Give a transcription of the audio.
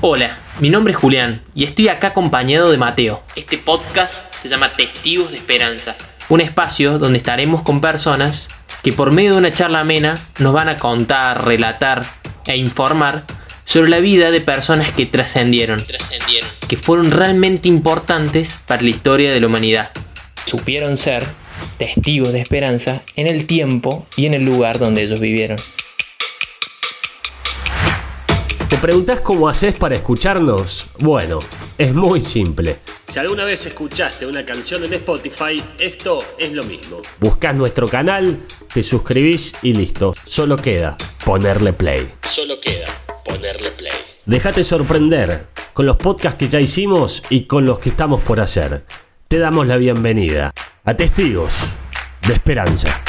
Hola, mi nombre es Julián y estoy acá acompañado de Mateo. Este podcast se llama Testigos de Esperanza, un espacio donde estaremos con personas que por medio de una charla amena nos van a contar, relatar e informar sobre la vida de personas que trascendieron, que fueron realmente importantes para la historia de la humanidad. Supieron ser testigos de esperanza en el tiempo y en el lugar donde ellos vivieron. ¿Te preguntás cómo haces para escucharnos? Bueno, es muy simple. Si alguna vez escuchaste una canción en Spotify, esto es lo mismo. Buscás nuestro canal, te suscribís y listo. Solo queda ponerle play. Solo queda ponerle play. Déjate sorprender con los podcasts que ya hicimos y con los que estamos por hacer. Te damos la bienvenida a Testigos de Esperanza.